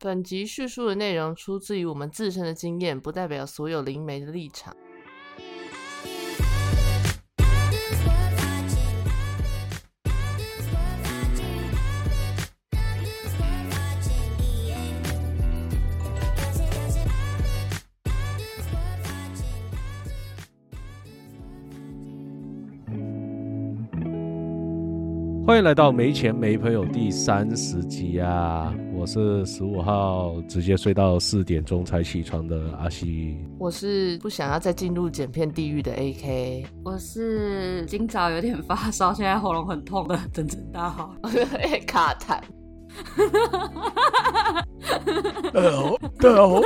本集叙述的内容出自于我们自身的经验，不代表所有灵媒的立场。欢迎来到没钱没朋友第三十集啊！我是十五号直接睡到四点钟才起床的阿西。我是不想要再进入剪片地狱的 AK，我是今早有点发烧，现在喉咙很痛的整整大号。卡痰。大家好，大家好，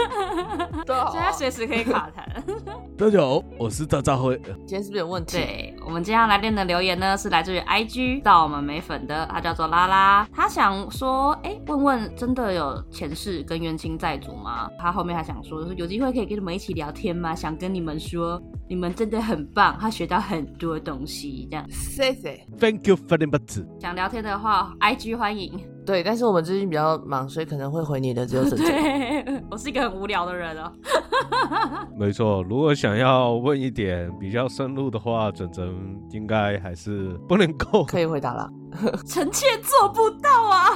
现在随时可以卡痰。大家好，我是大扎灰。今天是不是有问题？对我们接下来练的留言呢，是来自于 IG 到我们美粉的，他叫做拉拉，他想说，哎，问问真的有前世跟冤亲债主吗？他后面还想说，有机会可以跟你们一起聊天吗？想跟你们说，你们真的很棒，他学到很多东西，这样。谢谢，Thank you very much。想聊天的话，IG 欢迎。对，但是我们最近比较忙，所以可能会回你的只有整整。对，我是一个很无聊的人哦。没错，如果想要问一点比较深入的话，整整应该还是不能够可以回答了。臣妾做不到啊！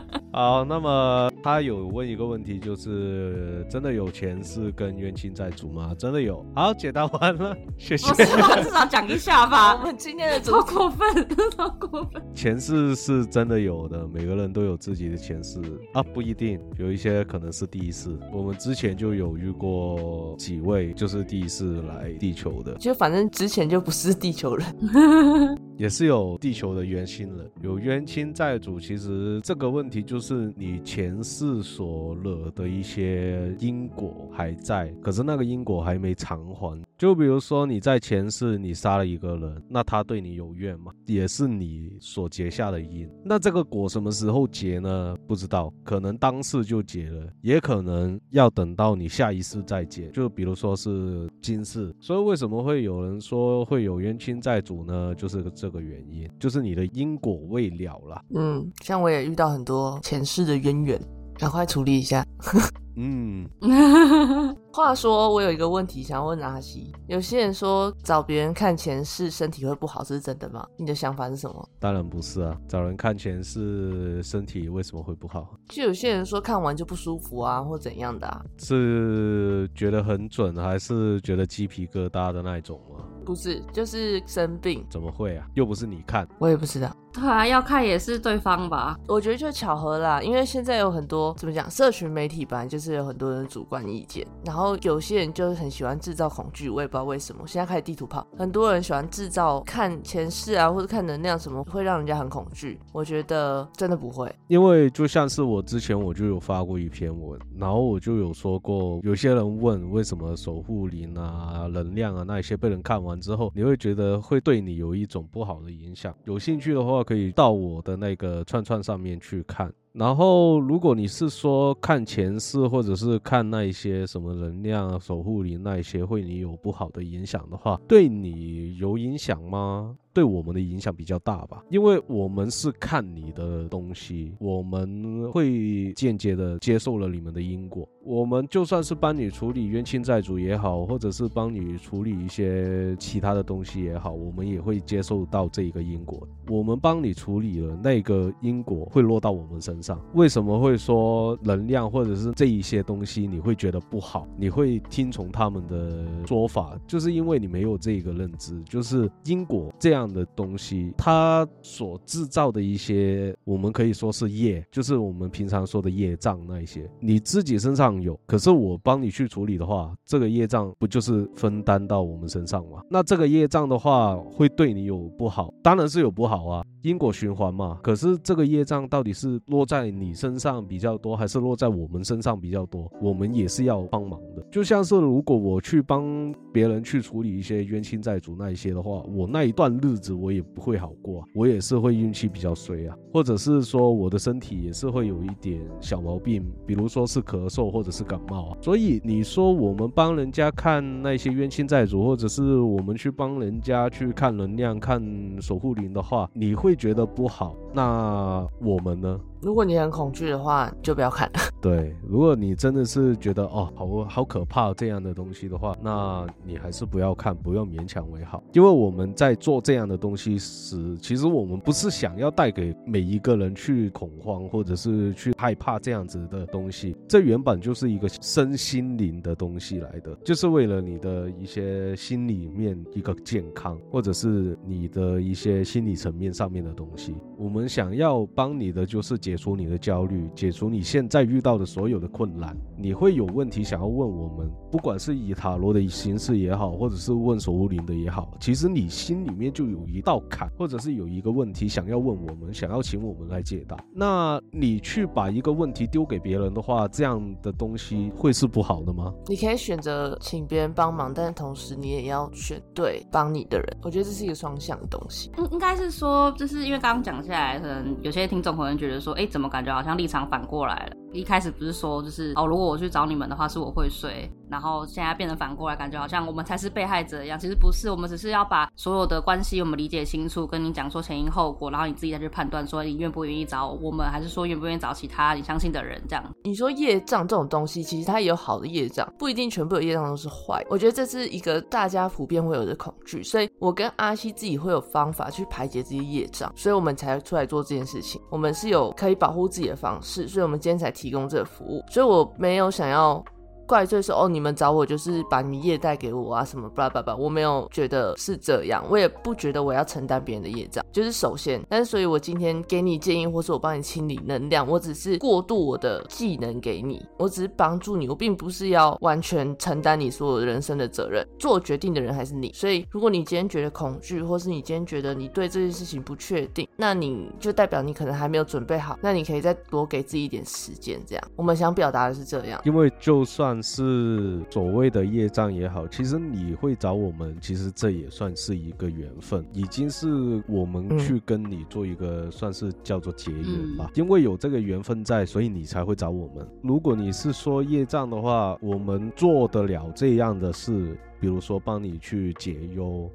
好，那么他有问一个问题，就是真的有前世跟冤亲债主吗？真的有。好，解答完了，谢谢。至少讲一下吧。我们今天的超过分，超过分。前世是真的有的，每个人都有自己的前世啊，不一定，有一些可能是第一世。我们之前就有遇过几位，就是第一次来地球的，就反正之前就不是地球人，也是有地球的冤亲了，有冤亲债主。其实这个问题就是你前世所惹的一些因果还在，可是那个因果还没偿还。就比如说你在前世你杀了一个人，那他对你有怨吗？也是你所结下的因。那这个果什么时候结呢？不知道，可能当世就结了，也可能要等到你下一世再结。就比如说是今世，所以为什么会有人说会有冤亲债主呢？就是这个原因，就是你的因果未了了。嗯，像我也遇到很多前世的渊源，赶快处理一下。嗯，话说我有一个问题想问阿西，有些人说找别人看前世身体会不好，这是真的吗？你的想法是什么？当然不是啊，找人看前世身体为什么会不好？就有些人说看完就不舒服啊，或怎样的啊？是觉得很准，还是觉得鸡皮疙瘩的那一种吗？不是，就是生病。怎么会啊？又不是你看，我也不知道。对啊，要看也是对方吧。我觉得就巧合啦，因为现在有很多怎么讲，社群媒体吧，就是有很多人主观意见，然后后有些人就是很喜欢制造恐惧，我也不知道为什么。现在开始地图炮，很多人喜欢制造看前世啊，或者看能量什么，会让人家很恐惧。我觉得真的不会，因为就像是我之前我就有发过一篇文，然后我就有说过，有些人问为什么守护灵啊、能量啊那一些被人看完之后，你会觉得会对你有一种不好的影响。有兴趣的话，可以到我的那个串串上面去看。然后，如果你是说看前世，或者是看那一些什么能量、守护灵那一些，会你有不好的影响的话，对你有影响吗？对我们的影响比较大吧，因为我们是看你的东西，我们会间接的接受了你们的因果。我们就算是帮你处理冤亲债主也好，或者是帮你处理一些其他的东西也好，我们也会接受到这一个因果。我们帮你处理了那个因果，会落到我们身上。为什么会说能量或者是这一些东西你会觉得不好？你会听从他们的说法，就是因为你没有这个认知，就是因果这样。样的东西，它所制造的一些，我们可以说是业，就是我们平常说的业障那一些，你自己身上有，可是我帮你去处理的话，这个业障不就是分担到我们身上吗？那这个业障的话，会对你有不好，当然是有不好啊，因果循环嘛。可是这个业障到底是落在你身上比较多，还是落在我们身上比较多？我们也是要帮忙的。就像是如果我去帮别人去处理一些冤亲债主那一些的话，我那一段日。子我也不会好过，我也是会运气比较衰啊，或者是说我的身体也是会有一点小毛病，比如说是咳嗽或者是感冒啊。所以你说我们帮人家看那些冤亲债主，或者是我们去帮人家去看能量、看守护灵的话，你会觉得不好。那我们呢？如果你很恐惧的话，就不要看。对，如果你真的是觉得哦，好好可怕这样的东西的话，那你还是不要看，不要勉强为好。因为我们在做这样的东西时，其实我们不是想要带给每一个人去恐慌，或者是去害怕这样子的东西。这原本就就是一个身心灵的东西来的，就是为了你的一些心里面一个健康，或者是你的一些心理层面上面的东西。我们想要帮你的就是解除你的焦虑，解除你现在遇到的所有的困难。你会有问题想要问我们，不管是以塔罗的形式也好，或者是问守护灵的也好，其实你心里面就有一道坎，或者是有一个问题想要问我们，想要请我们来解答。那你去把一个问题丢给别人的话，这样的东西会是不好的吗？你可以选择请别人帮忙，但是同时你也要选对帮你的人。我觉得这是一个双向的东西。应应该是说，就是因为刚刚讲下来，可能有些听众可能觉得说，哎，怎么感觉好像立场反过来了？一开始不是说，就是哦，如果我去找你们的话，是我会睡。然后现在变得反过来，感觉好像我们才是被害者一样。其实不是，我们只是要把所有的关系我们理解清楚，跟你讲说前因后果，然后你自己再去判断说你愿不愿意找我们，还是说愿不愿意找其他你相信的人这样。你说业障这种东西，其实它也有好的业障，不一定全部的业障都是坏。我觉得这是一个大家普遍会有的恐惧，所以我跟阿西自己会有方法去排解这些业障，所以我们才出来做这件事情。我们是有可以保护自己的方式，所以我们今天才提供这个服务。所以我没有想要。怪罪说哦，你们找我就是把你们业带给我啊，什么巴拉巴拉，我没有觉得是这样，我也不觉得我要承担别人的业障，就是首先，但是所以我今天给你建议，或是我帮你清理能量，我只是过渡我的技能给你，我只是帮助你，我并不是要完全承担你所有人生的责任，做决定的人还是你。所以如果你今天觉得恐惧，或是你今天觉得你对这件事情不确定，那你就代表你可能还没有准备好，那你可以再多给自己一点时间，这样。我们想表达的是这样，因为就算。是所谓的业障也好，其实你会找我们，其实这也算是一个缘分，已经是我们去跟你做一个算是叫做结缘吧。因为有这个缘分在，所以你才会找我们。如果你是说业障的话，我们做得了这样的事，比如说帮你去解忧。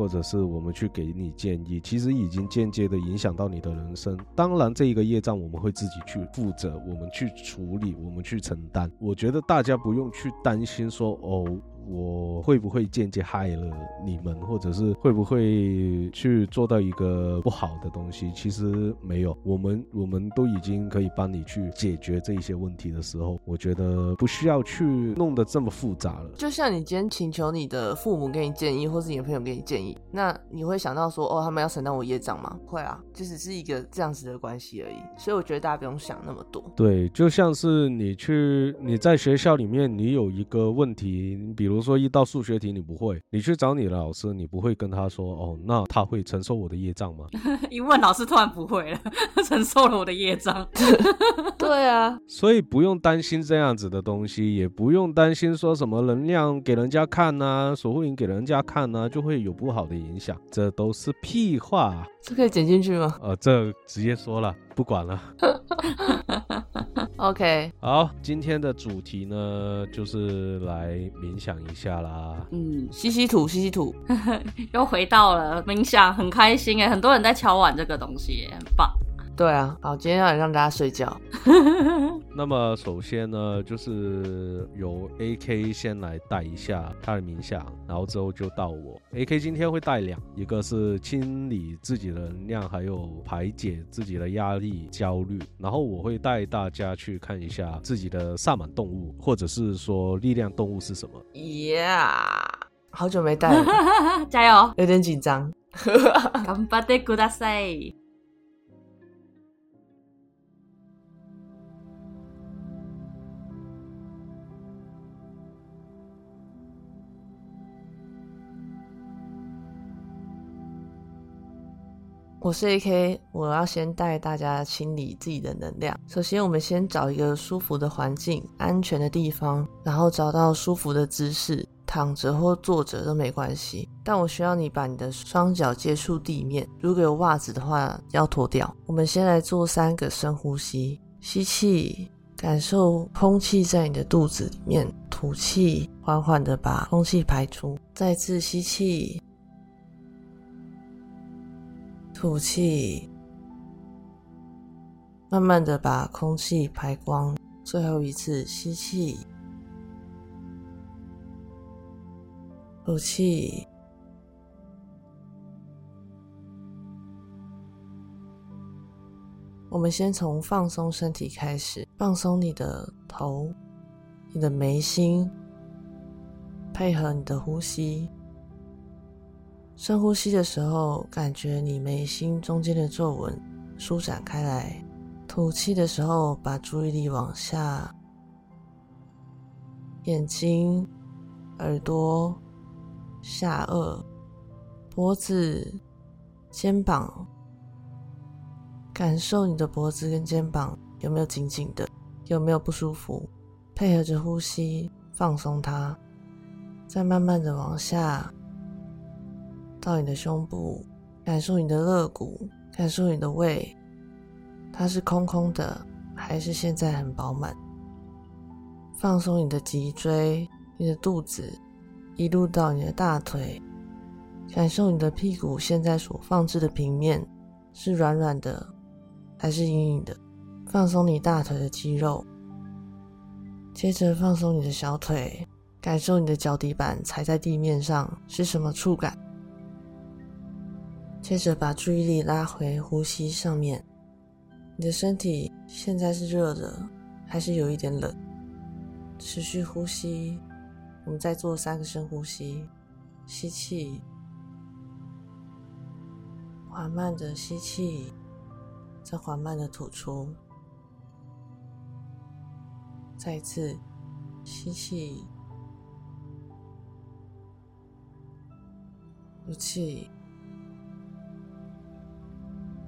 或者是我们去给你建议，其实已经间接的影响到你的人生。当然，这一个业障我们会自己去负责，我们去处理，我们去承担。我觉得大家不用去担心说哦。我会不会间接害了你们，或者是会不会去做到一个不好的东西？其实没有，我们我们都已经可以帮你去解决这一些问题的时候，我觉得不需要去弄得这么复杂了。就像你今天请求你的父母给你建议，或是你的朋友给你建议，那你会想到说，哦，他们要承担我业障吗？会啊，就只是一个这样子的关系而已。所以我觉得大家不用想那么多。对，就像是你去你在学校里面，你有一个问题，比如。说一道数学题你不会，你去找你的老师，你不会跟他说哦，那他会承受我的业障吗？一问老师突然不会了，承受了我的业障。对啊，所以不用担心这样子的东西，也不用担心说什么能量给人家看呐，守护灵给人家看呐，就会有不好的影响，这都是屁话。这可以剪进去吗？呃，这直接说了，不管了。OK，好，今天的主题呢，就是来冥想一下啦。嗯，吸吸土，吸吸土，又回到了冥想，很开心哎，很多人在敲碗这个东西，很棒。对啊，好，今天要让大家睡觉。那么首先呢，就是由 A K 先来带一下他的冥想，然后之后就到我。A K 今天会带两，一个是清理自己的能量，还有排解自己的压力、焦虑。然后我会带大家去看一下自己的萨满动物，或者是说力量动物是什么。Yeah，好久没带了，加油，有点紧张。頑張ってくだ 我是 AK，我要先带大家清理自己的能量。首先，我们先找一个舒服的环境、安全的地方，然后找到舒服的姿势，躺着或坐着都没关系。但我需要你把你的双脚接触地面，如果有袜子的话要脱掉。我们先来做三个深呼吸，吸气，感受空气在你的肚子里面；吐气，缓缓的把空气排出。再次吸气，吐气，慢慢的把空气排光。最后一次吸气，吐气。我们先从放松身体开始，放松你的头、你的眉心，配合你的呼吸。深呼吸的时候，感觉你眉心中间的皱纹舒展开来；吐气的时候，把注意力往下，眼睛、耳朵、下颚、脖子、肩膀。感受你的脖子跟肩膀有没有紧紧的，有没有不舒服？配合着呼吸放松它，再慢慢的往下到你的胸部，感受你的肋骨，感受你的胃，它是空空的还是现在很饱满？放松你的脊椎、你的肚子，一路到你的大腿，感受你的屁股现在所放置的平面是软软的。还是硬硬的，放松你大腿的肌肉，接着放松你的小腿，感受你的脚底板踩在地面上是什么触感。接着把注意力拉回呼吸上面，你的身体现在是热的，还是有一点冷？持续呼吸，我们再做三个深呼吸，吸气，缓慢的吸气。再缓慢的吐出，再一次吸气，吐气，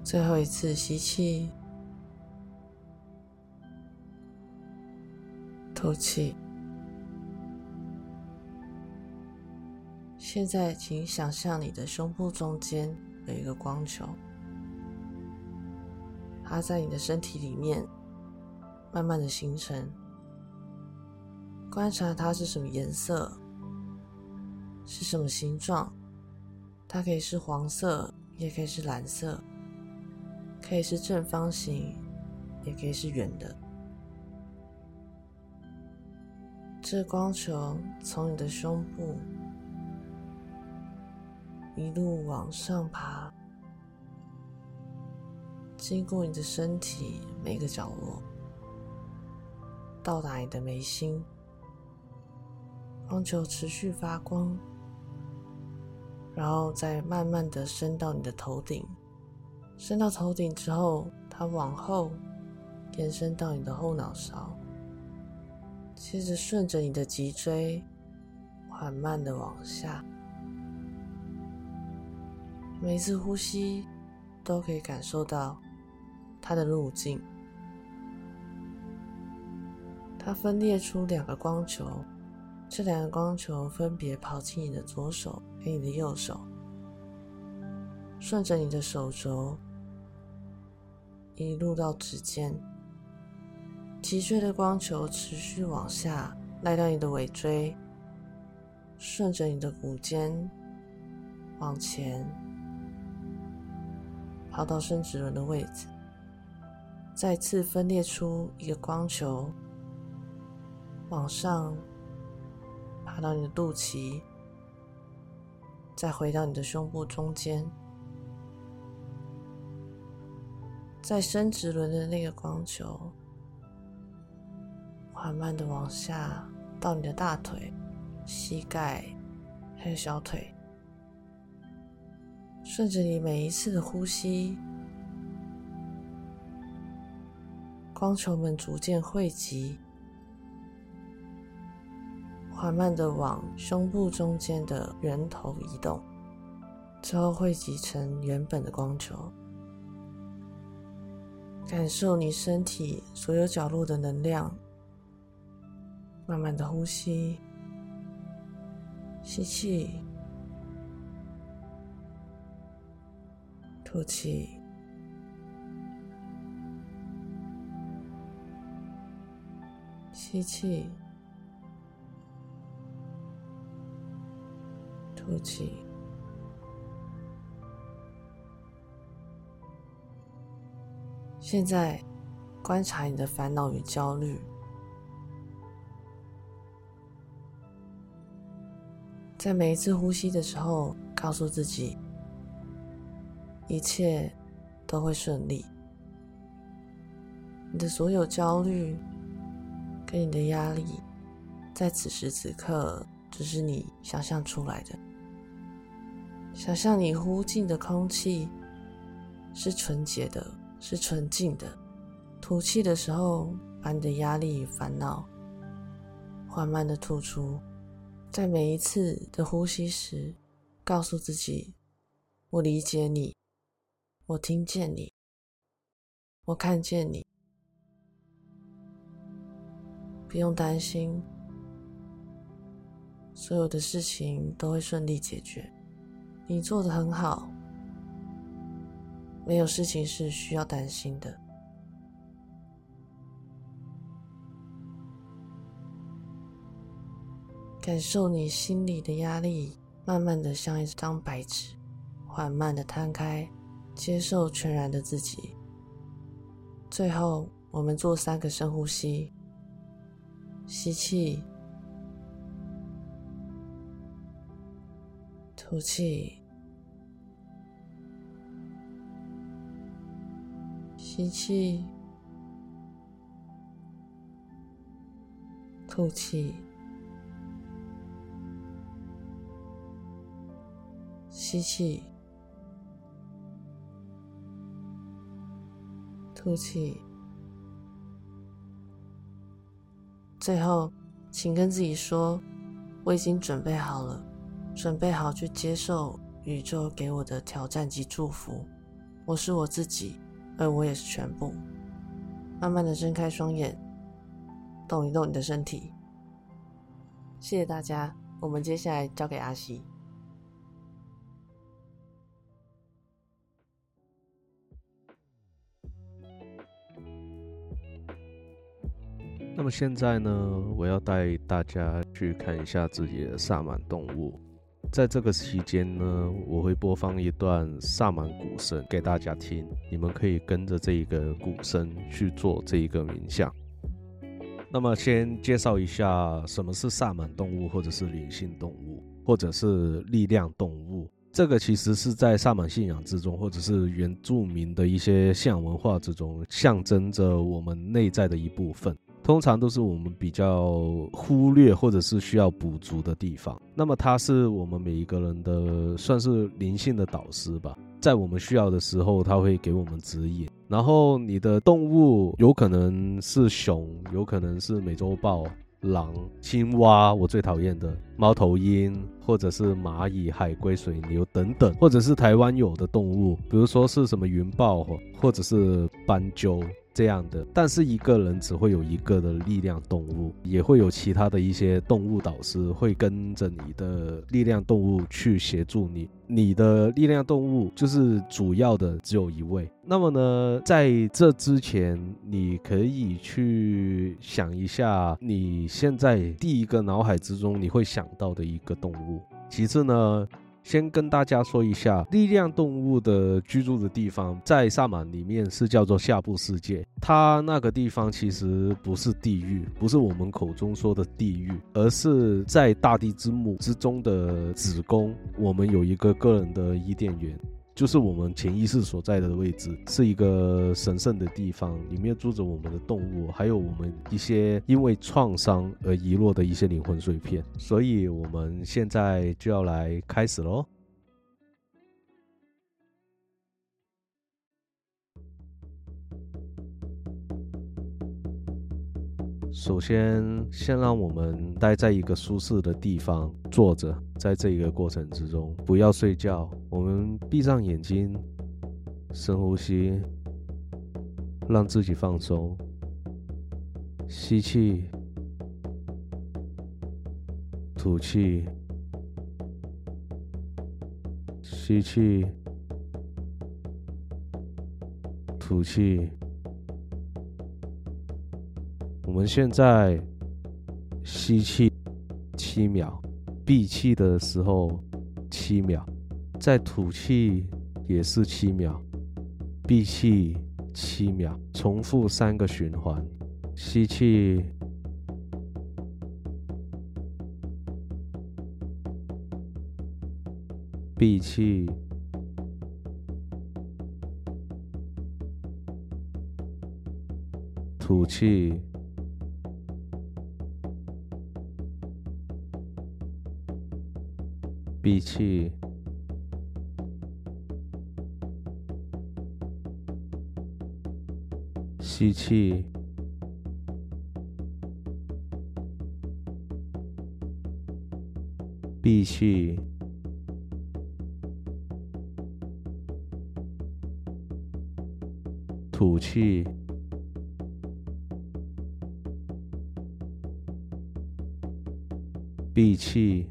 最后一次吸气，吐气。现在，请想象你的胸部中间有一个光球。它在你的身体里面慢慢的形成，观察它是什么颜色，是什么形状。它可以是黄色，也可以是蓝色，可以是正方形，也可以是圆的。这光球从你的胸部一路往上爬。经过你的身体每个角落，到达你的眉心，光球持续发光，然后再慢慢的升到你的头顶，伸到头顶之后，它往后延伸到你的后脑勺，接着顺着你的脊椎缓慢的往下，每一次呼吸都可以感受到。它的路径，它分裂出两个光球，这两个光球分别跑进你的左手和你的右手，顺着你的手肘一路到指尖，脊椎的光球持续往下，来到你的尾椎，顺着你的骨尖往前，跑到生殖轮的位置。再次分裂出一个光球，往上爬到你的肚脐，再回到你的胸部中间，在生殖轮的那个光球，缓慢的往下到你的大腿、膝盖还有小腿，顺着你每一次的呼吸。光球们逐渐汇集，缓慢的往胸部中间的源头移动，最后汇集成原本的光球。感受你身体所有角落的能量慢慢的呼吸吸气吐气吸气吐气。现在，观察你的烦恼与焦虑。在每一次呼吸的时候，告诉自己，一切都会顺利。你的所有焦虑跟你的压力，在此时此刻只是你想象出来的。想象你呼进的空气是纯洁的，是纯净的；吐气的时候，把你的压力与烦恼缓慢的吐出。在每一次的呼吸时，告诉自己：“我理解你，我听见你，我看见你，不用担心，所有的事情都会顺利解决。你做的很好，没有事情是需要担心的。”感受你心里的压力，慢慢的像一张白纸，缓慢的摊开，接受全然的自己。最后，我们做三个深呼吸：吸气，吐气，吸气，吐气。吸气，吐气。最后，请跟自己说：“我已经准备好了，准备好去接受宇宙给我的挑战及祝福。我是我自己，而我也是全部。”慢慢的睁开双眼，动一动你的身体。谢谢大家，我们接下来交给阿西。那么现在呢，我要带大家去看一下自己的萨满动物。在这个期间呢，我会播放一段萨满鼓声给大家听，你们可以跟着这一个鼓声去做这一个冥想。那么先介绍一下什么是萨满动物，或者是灵性动物，或者是力量动物。这个其实是在萨满信仰之中，或者是原住民的一些信仰文化之中，象征着我们内在的一部分。通常都是我们比较忽略或者是需要补足的地方。那么，它是我们每一个人的算是灵性的导师吧，在我们需要的时候，他会给我们指引。然后，你的动物有可能是熊，有可能是美洲豹、狼、青蛙，我最讨厌的猫头鹰，或者是蚂蚁、海龟、水牛等等，或者是台湾有的动物，比如说是什么云豹或者是斑鸠。这样的，但是一个人只会有一个的力量动物，也会有其他的一些动物导师会跟着你的力量动物去协助你。你的力量动物就是主要的只有一位。那么呢，在这之前，你可以去想一下你现在第一个脑海之中你会想到的一个动物。其次呢。先跟大家说一下，力量动物的居住的地方在萨满里面是叫做下部世界。它那个地方其实不是地狱，不是我们口中说的地狱，而是在大地之母之中的子宫。我们有一个个人的伊甸园。就是我们潜意识所在的位置，是一个神圣的地方，里面住着我们的动物，还有我们一些因为创伤而遗落的一些灵魂碎片。所以，我们现在就要来开始喽。首先，先让我们待在一个舒适的地方坐着，在这一个过程之中，不要睡觉。我们闭上眼睛，深呼吸，让自己放松。吸气，吐气，吸气，吐气。我们现在吸气七秒，闭气的时候七秒，再吐气也是七秒，闭气七秒，重复三个循环。吸气，闭气。吐气，闭气，吸气，闭气，吐气。闭气，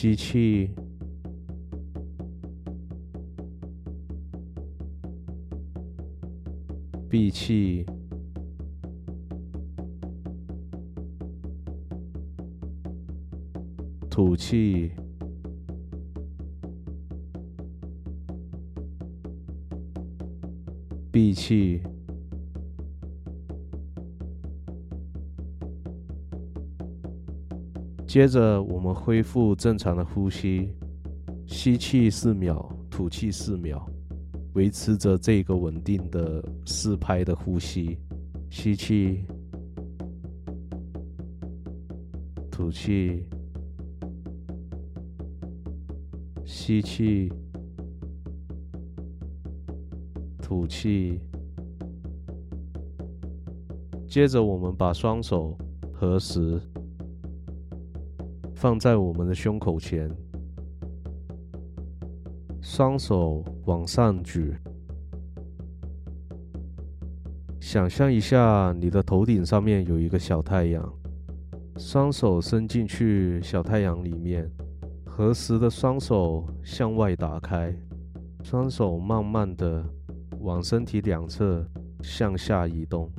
吸气，闭气，吐气，闭气。接着，我们恢复正常的呼吸，吸气四秒，吐气四秒，维持着这个稳定的四拍的呼吸。吸气，吐气，吸气，吐气。接着，我们把双手合十。放在我们的胸口前，双手往上举，想象一下你的头顶上面有一个小太阳，双手伸进去小太阳里面，合十的双手向外打开，双手慢慢的往身体两侧向下移动，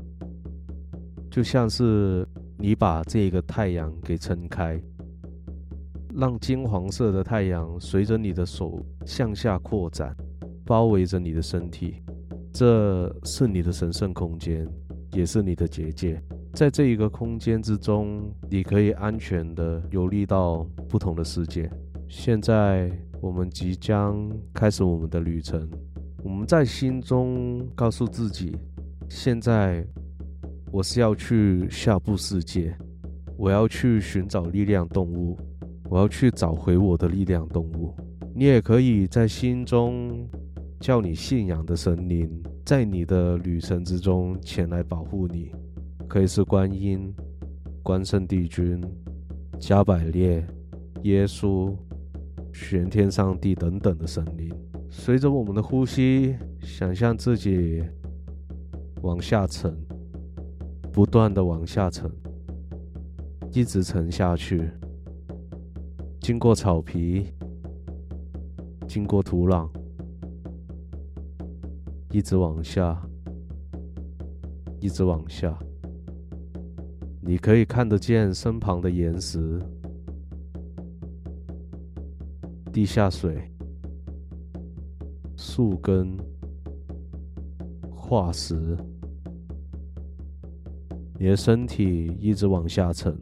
就像是你把这个太阳给撑开。让金黄色的太阳随着你的手向下扩展，包围着你的身体。这是你的神圣空间，也是你的结界。在这一个空间之中，你可以安全的游历到不同的世界。现在，我们即将开始我们的旅程。我们在心中告诉自己：现在，我是要去下部世界，我要去寻找力量动物。我要去找回我的力量动物。你也可以在心中叫你信仰的神灵，在你的旅程之中前来保护你。可以是观音、关圣帝君、加百列、耶稣、玄天上帝等等的神灵。随着我们的呼吸，想象自己往下沉，不断的往下沉，一直沉下去。经过草皮，经过土壤，一直往下，一直往下。你可以看得见身旁的岩石、地下水、树根、化石。你的身体一直往下沉。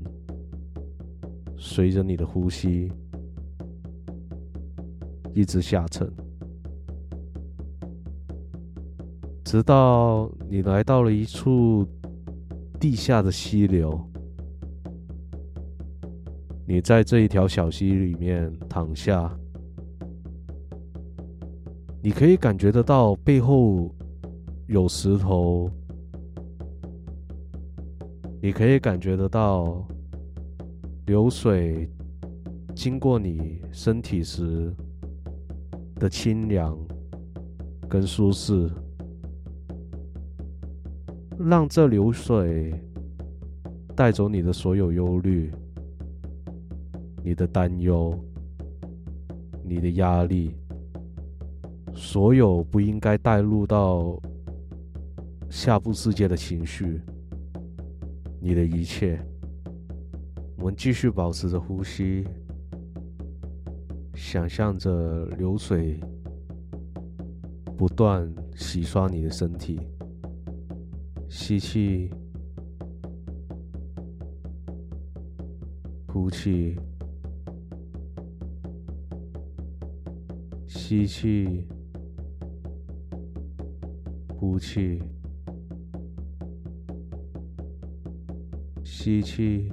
随着你的呼吸，一直下沉，直到你来到了一处地下的溪流。你在这一条小溪里面躺下，你可以感觉得到背后有石头，你可以感觉得到。流水经过你身体时的清凉跟舒适，让这流水带走你的所有忧虑、你的担忧、你的压力，所有不应该带入到下部世界的情绪，你的一切。继续保持着呼吸，想象着流水不断洗刷你的身体。吸气，呼气，吸气，呼气，吸气。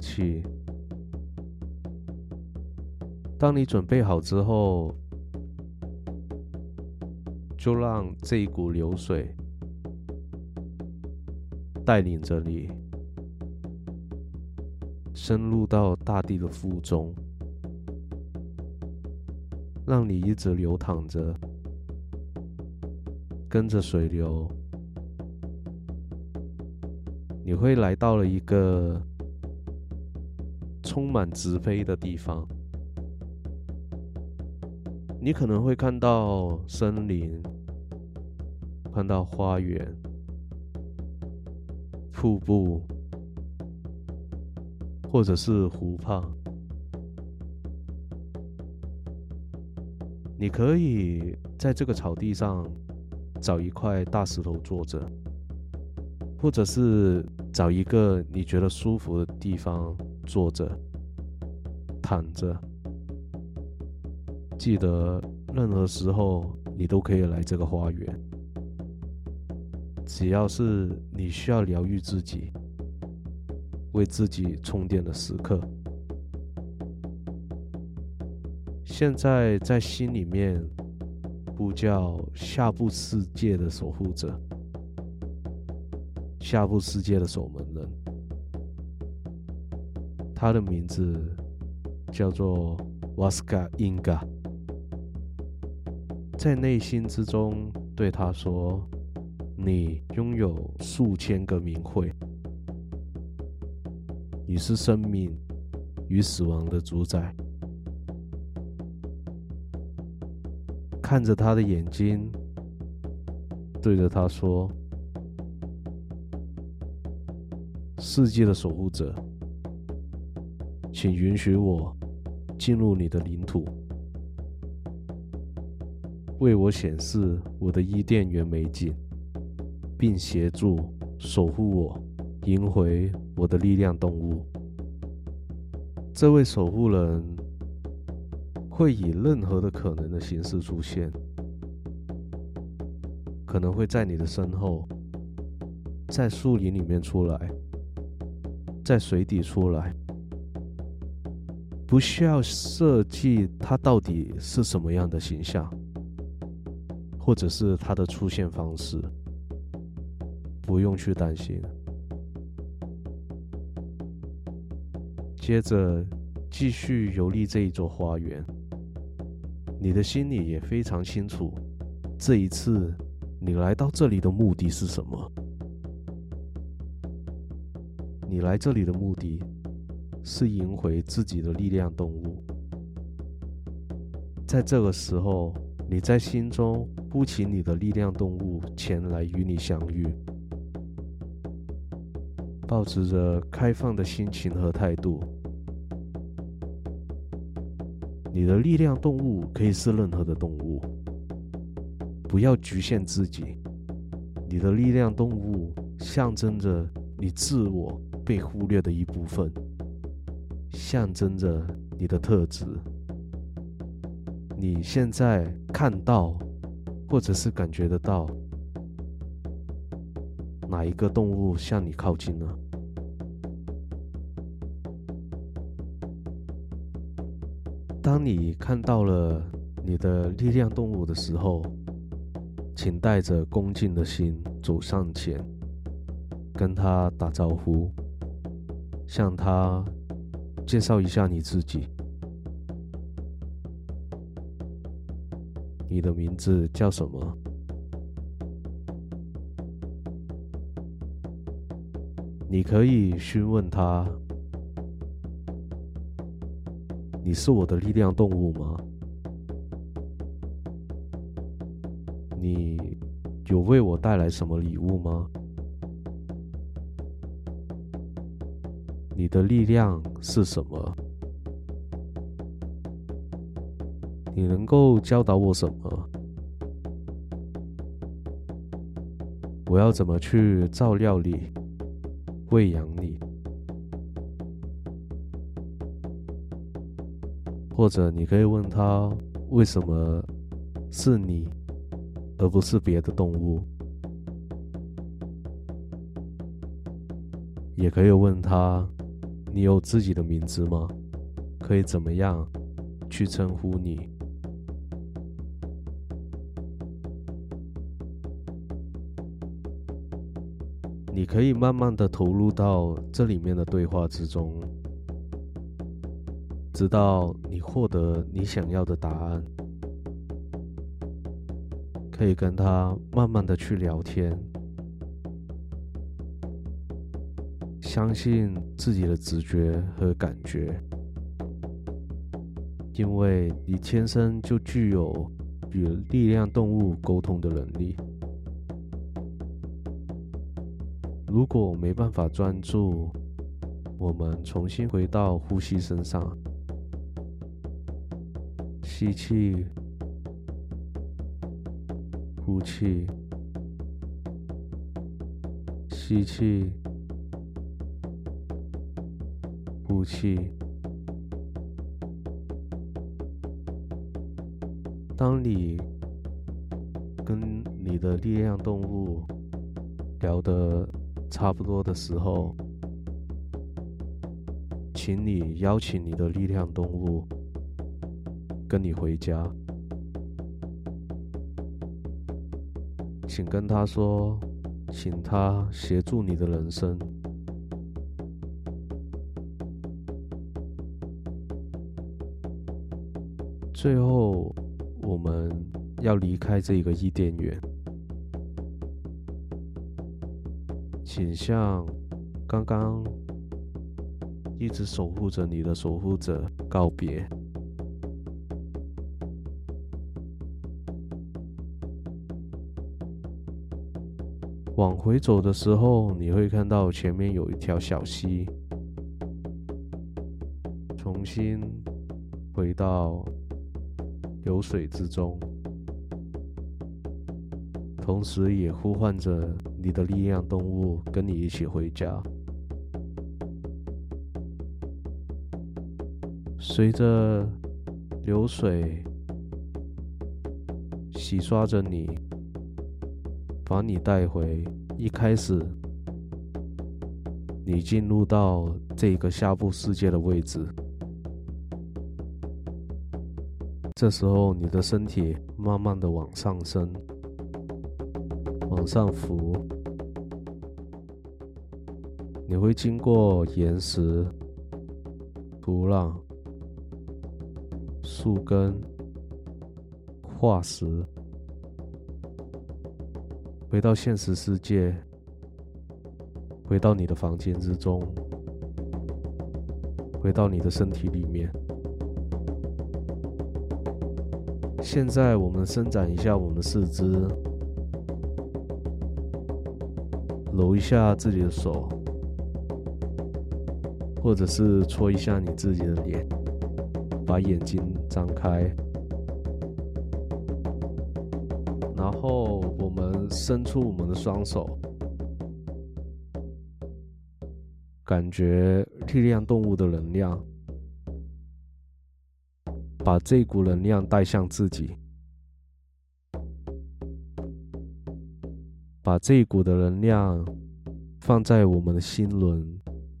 气。当你准备好之后，就让这一股流水带领着你深入到大地的腹中，让你一直流淌着，跟着水流，你会来到了一个。充满植被的地方，你可能会看到森林，看到花园、瀑布，或者是湖畔。你可以在这个草地上找一块大石头坐着，或者是找一个你觉得舒服的地方坐着。躺着，记得任何时候你都可以来这个花园。只要是你需要疗愈自己、为自己充电的时刻，现在在心里面呼叫下部世界的守护者、下部世界的守门人，他的名字。叫做瓦斯卡因嘎，在内心之中对他说：“你拥有数千个名讳，你是生命与死亡的主宰。”看着他的眼睛，对着他说：“世界的守护者。”请允许我进入你的领土，为我显示我的伊甸园美景，并协助守护我，赢回我的力量动物。这位守护人会以任何的可能的形式出现，可能会在你的身后，在树林里面出来，在水底出来。不需要设计它到底是什么样的形象，或者是它的出现方式，不用去担心。接着继续游历这一座花园，你的心里也非常清楚，这一次你来到这里的目的是什么？你来这里的目的。是赢回自己的力量动物。在这个时候，你在心中呼起你的力量动物前来与你相遇，保持着开放的心情和态度。你的力量动物可以是任何的动物，不要局限自己。你的力量动物象征着你自我被忽略的一部分。象征着你的特质。你现在看到，或者是感觉得到，哪一个动物向你靠近呢？当你看到了你的力量动物的时候，请带着恭敬的心走上前，跟他打招呼，向他。介绍一下你自己，你的名字叫什么？你可以询问他，你是我的力量动物吗？你有为我带来什么礼物吗？你的力量是什么？你能够教导我什么？我要怎么去照料你、喂养你？或者你可以问他，为什么是你，而不是别的动物？也可以问他，你有自己的名字吗？可以怎么样去称呼你？你可以慢慢的投入到这里面的对话之中，直到你获得你想要的答案。可以跟他慢慢的去聊天，相信自己的直觉和感觉，因为你天生就具有与力量动物沟通的能力。如果没办法专注，我们重新回到呼吸身上，吸气，呼气，吸气，气。当你跟你的力量动物聊的。差不多的时候，请你邀请你的力量动物跟你回家，请跟他说，请他协助你的人生。最后，我们要离开这个伊甸园。请向刚刚一直守护着你的守护者告别。往回走的时候，你会看到前面有一条小溪，重新回到流水之中，同时也呼唤着。你的力量动物跟你一起回家，随着流水洗刷着你，把你带回一开始你进入到这个下部世界的位置。这时候，你的身体慢慢的往上升，往上浮。你会经过岩石、土壤、树根、化石，回到现实世界，回到你的房间之中，回到你的身体里面。现在，我们伸展一下我们的四肢，揉一下自己的手。或者是搓一下你自己的脸，把眼睛张开，然后我们伸出我们的双手，感觉力量动物的能量，把这股能量带向自己，把这股的能量放在我们的心轮。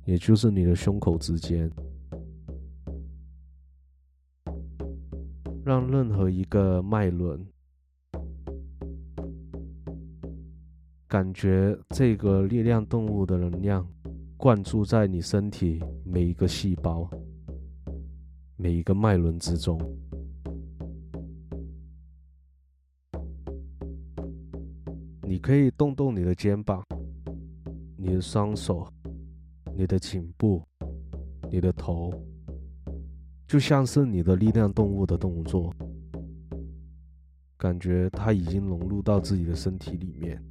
也就是你的胸口之间，让任何一个脉轮感觉这个力量动物的能量灌注在你身体每一个细胞、每一个脉轮之中。你可以动动你的肩膀、你的双手。你的颈部、你的头、就像是你的力量动物的动作，感觉它已经融入到自己的身体里面。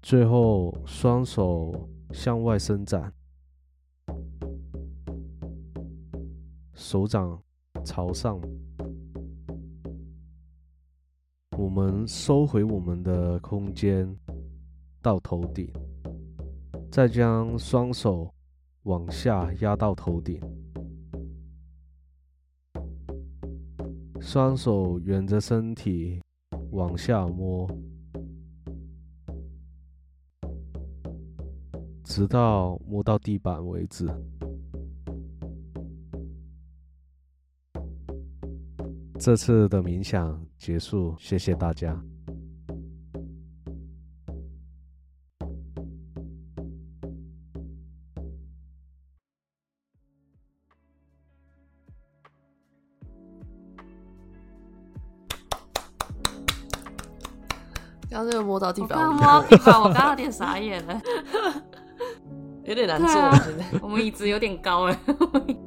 最后，双手向外伸展，手掌朝上。我们收回我们的空间到头顶，再将双手往下压到头顶，双手沿着身体往下摸。直到摸到地板为止。这次的冥想结束，谢谢大家。刚刚那个摸到地板，刚摸到地板，我刚刚有点傻眼了。有点难做，现在 我们椅子有点高哎，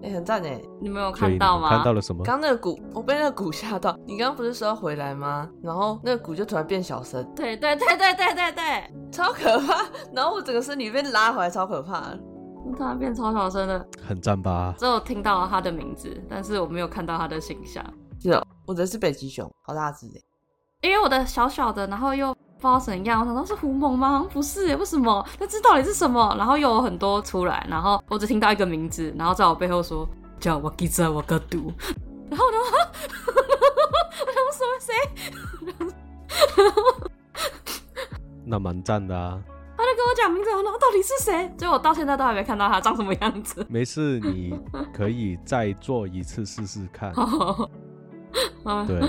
哎，很赞哎！你没有看到吗？看到了什么？刚那个鼓，我被那个鼓吓到。你刚刚不是说要回来吗？然后那个鼓就突然变小声，对对对对对对对，超可怕。然后我整个身体被拉回来，超可怕。突然变超小声的，很赞吧？只有听到了他的名字，但是我没有看到他的形象。是哦，我的是北极熊，好大只哎。因为我的小小的，然后又。不知道怎样，我想到是狐獴吗？好像不是，为什么？那这到底是什么？然后又有很多出来，然后我只听到一个名字，然后在我背后说叫我吉泽我哥杜，然后我就我想说谁？那蛮赞的啊！他就跟我讲名字，然后到底是谁？结果我到现在都还没看到他长什么样子。没事，你可以再做一次试试看。对。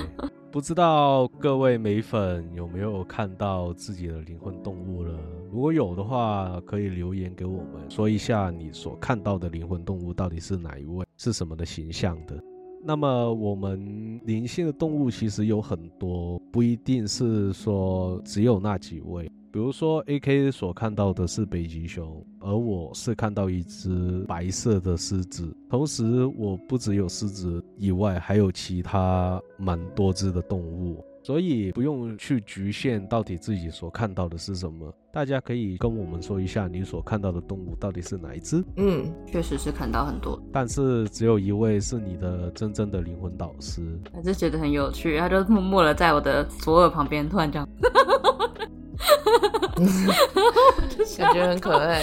不知道各位美粉有没有看到自己的灵魂动物了？如果有的话，可以留言给我们，说一下你所看到的灵魂动物到底是哪一位，是什么的形象的。那么，我们灵性的动物其实有很多，不一定是说只有那几位。比如说，A K 所看到的是北极熊，而我是看到一只白色的狮子。同时，我不只有狮子以外，还有其他蛮多只的动物，所以不用去局限到底自己所看到的是什么。大家可以跟我们说一下，你所看到的动物到底是哪一只？嗯，确实是看到很多，但是只有一位是你的真正的灵魂导师。还是觉得很有趣，他就默默的在我的左耳旁边突然这样。感觉很可爱。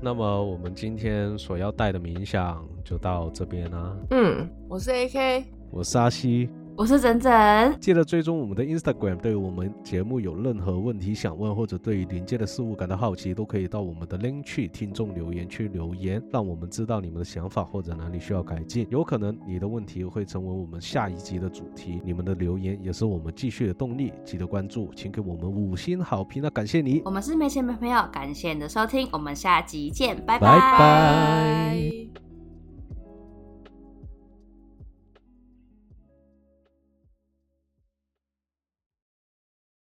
那么我们今天所要带的冥想就到这边啦。嗯，我是 AK，我是阿西。我是整整，记得追踪我们的 Instagram。对于我们节目有任何问题想问，或者对于临界的事物感到好奇，都可以到我们的 Link 去听众留言区留言，让我们知道你们的想法或者哪里需要改进。有可能你的问题会成为我们下一集的主题，你们的留言也是我们继续的动力。记得关注，请给我们五星好评，那感谢你。我们是没钱没朋友，感谢你的收听，我们下集见，拜拜拜。